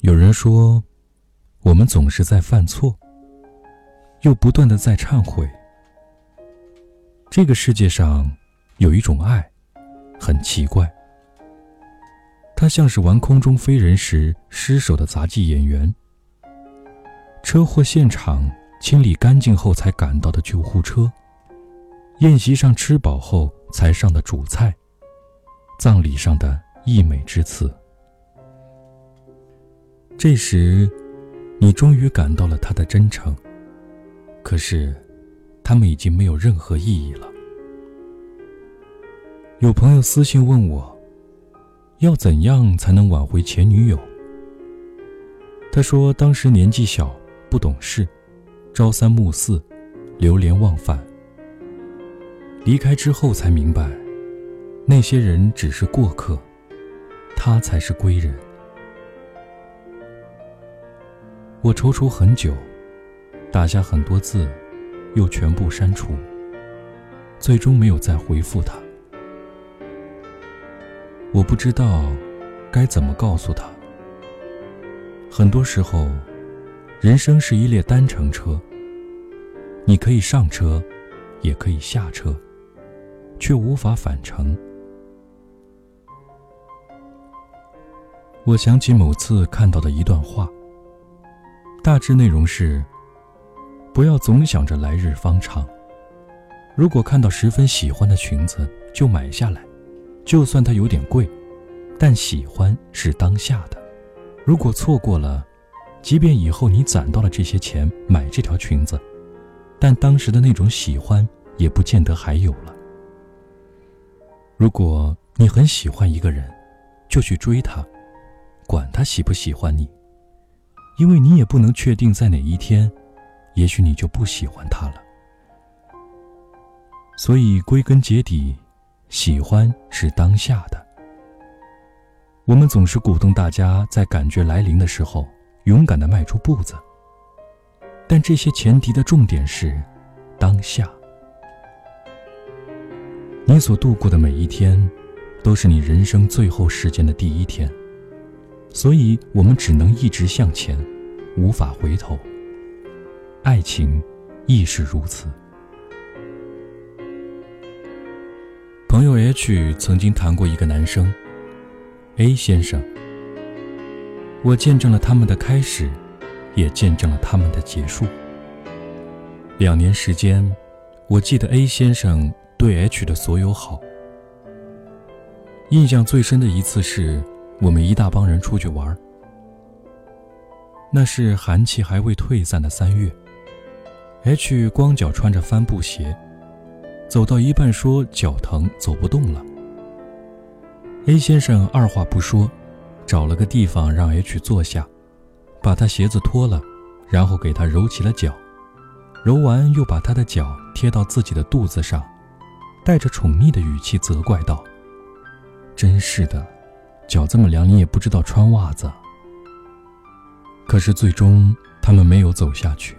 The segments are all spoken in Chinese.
有人说，我们总是在犯错，又不断的在忏悔。这个世界上有一种爱，很奇怪，它像是玩空中飞人时失手的杂技演员，车祸现场清理干净后才赶到的救护车，宴席上吃饱后才上的主菜，葬礼上的溢美之词。这时，你终于感到了他的真诚。可是，他们已经没有任何意义了。有朋友私信问我，要怎样才能挽回前女友？他说，当时年纪小，不懂事，朝三暮四，流连忘返。离开之后才明白，那些人只是过客，他才是归人。我踌躇很久，打下很多字，又全部删除，最终没有再回复他。我不知道该怎么告诉他。很多时候，人生是一列单程车，你可以上车，也可以下车，却无法返程。我想起某次看到的一段话。大致内容是：不要总想着来日方长。如果看到十分喜欢的裙子，就买下来，就算它有点贵，但喜欢是当下的。如果错过了，即便以后你攒到了这些钱买这条裙子，但当时的那种喜欢也不见得还有了。如果你很喜欢一个人，就去追他，管他喜不喜欢你。因为你也不能确定在哪一天，也许你就不喜欢他了。所以归根结底，喜欢是当下的。我们总是鼓动大家在感觉来临的时候，勇敢的迈出步子。但这些前提的重点是，当下。你所度过的每一天，都是你人生最后时间的第一天。所以我们只能一直向前，无法回头。爱情亦是如此。朋友 H 曾经谈过一个男生，A 先生。我见证了他们的开始，也见证了他们的结束。两年时间，我记得 A 先生对 H 的所有好。印象最深的一次是。我们一大帮人出去玩那是寒气还未退散的三月。H 光脚穿着帆布鞋，走到一半说脚疼走不动了。A 先生二话不说，找了个地方让 H 坐下，把他鞋子脱了，然后给他揉起了脚，揉完又把他的脚贴到自己的肚子上，带着宠溺的语气责怪道：“真是的。”脚这么凉，你也不知道穿袜子。可是最终，他们没有走下去。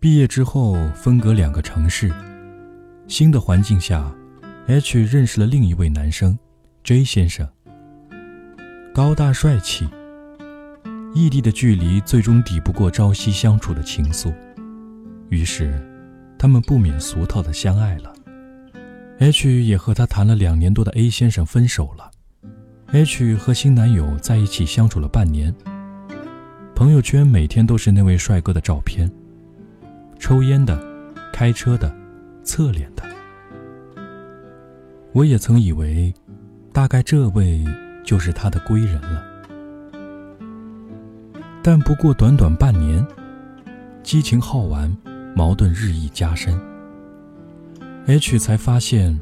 毕业之后，分隔两个城市，新的环境下，H 认识了另一位男生，J 先生。高大帅气，异地的距离最终抵不过朝夕相处的情愫，于是，他们不免俗套的相爱了。H 也和他谈了两年多的 A 先生分手了。H 和新男友在一起相处了半年，朋友圈每天都是那位帅哥的照片，抽烟的，开车的，侧脸的。我也曾以为，大概这位。就是他的归人了，但不过短短半年，激情耗完，矛盾日益加深。H 才发现，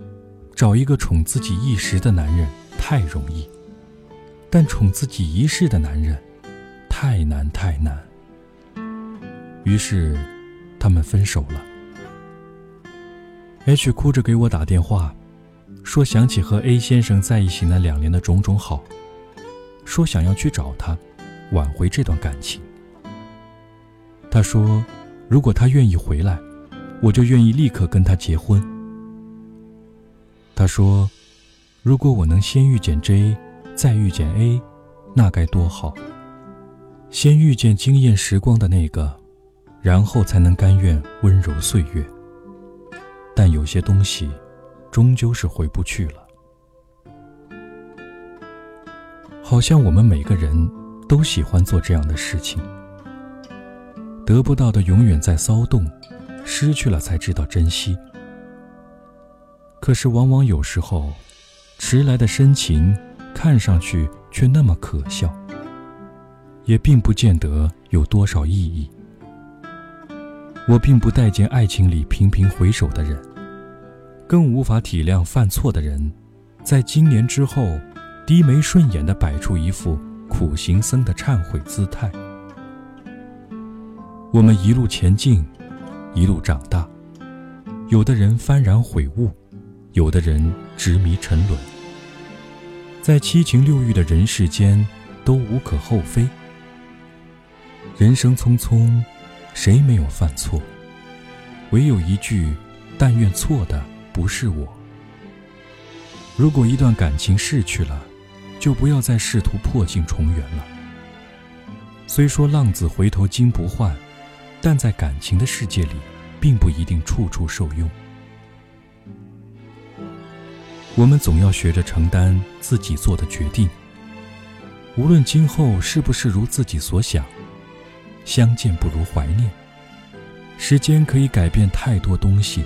找一个宠自己一时的男人太容易，但宠自己一世的男人太难太难。于是，他们分手了。H 哭着给我打电话，说想起和 A 先生在一起那两年的种种好，说想要去找他，挽回这段感情。他说，如果他愿意回来，我就愿意立刻跟他结婚。他说，如果我能先遇见 J，再遇见 A，那该多好。先遇见惊艳时光的那个，然后才能甘愿温柔岁月。但有些东西，终究是回不去了。好像我们每个人都喜欢做这样的事情。得不到的永远在骚动，失去了才知道珍惜。可是往往有时候，迟来的深情，看上去却那么可笑，也并不见得有多少意义。我并不待见爱情里频频回首的人，更无法体谅犯错的人，在经年之后，低眉顺眼地摆出一副苦行僧的忏悔姿态。我们一路前进，一路长大，有的人幡然悔悟，有的人执迷沉沦，在七情六欲的人世间，都无可厚非。人生匆匆。谁没有犯错？唯有一句：“但愿错的不是我。”如果一段感情逝去了，就不要再试图破镜重圆了。虽说浪子回头金不换，但在感情的世界里，并不一定处处受用。我们总要学着承担自己做的决定，无论今后是不是如自己所想。相见不如怀念。时间可以改变太多东西，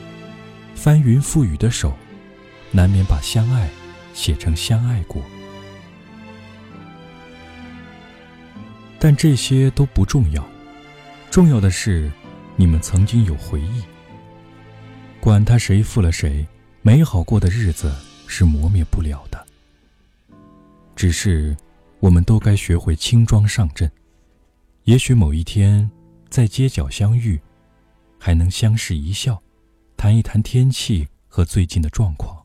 翻云覆雨的手，难免把相爱写成相爱过。但这些都不重要，重要的是，你们曾经有回忆。管他谁负了谁，美好过的日子是磨灭不了的。只是，我们都该学会轻装上阵。也许某一天，在街角相遇，还能相视一笑，谈一谈天气和最近的状况。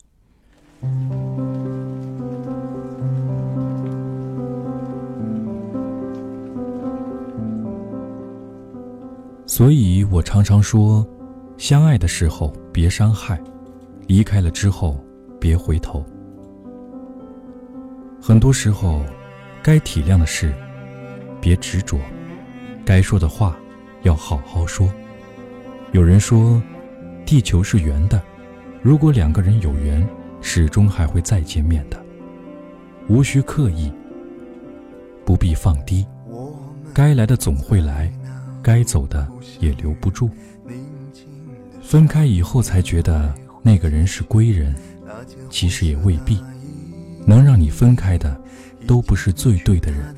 所以我常常说，相爱的时候别伤害，离开了之后别回头。很多时候，该体谅的事，别执着。该说的话，要好好说。有人说，地球是圆的，如果两个人有缘，始终还会再见面的。无需刻意，不必放低。该来的总会来，该走的也留不住。分开以后才觉得那个人是归人，其实也未必。能让你分开的，都不是最对的人。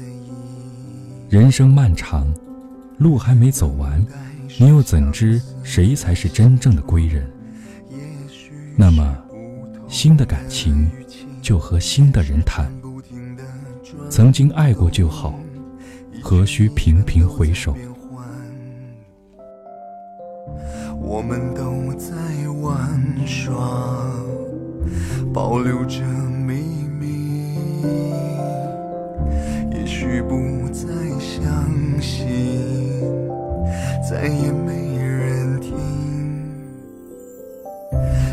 人生漫长。路还没走完，你又怎知谁才是真正的归人？那么，新的感情就和新的人谈。曾经爱过就好，何须频频回首？我们都在玩耍，保留着秘密，也许不再相信。再也没人听，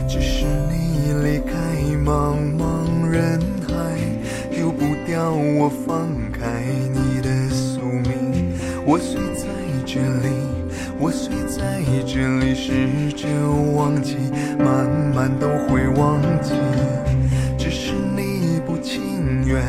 只是你离开茫茫人海，丢不掉我放开你的宿命。我虽在这里，我虽在这里，试着忘记，慢慢都会忘记。只是你不情愿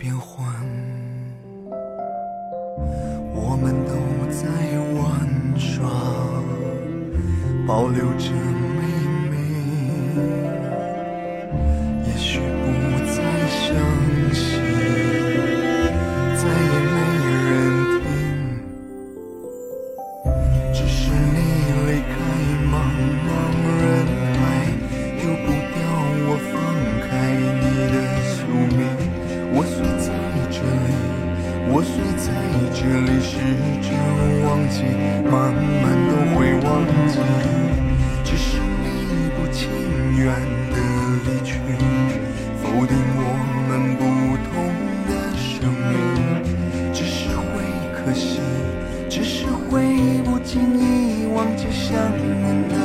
变幻我们都在玩耍保留着想念。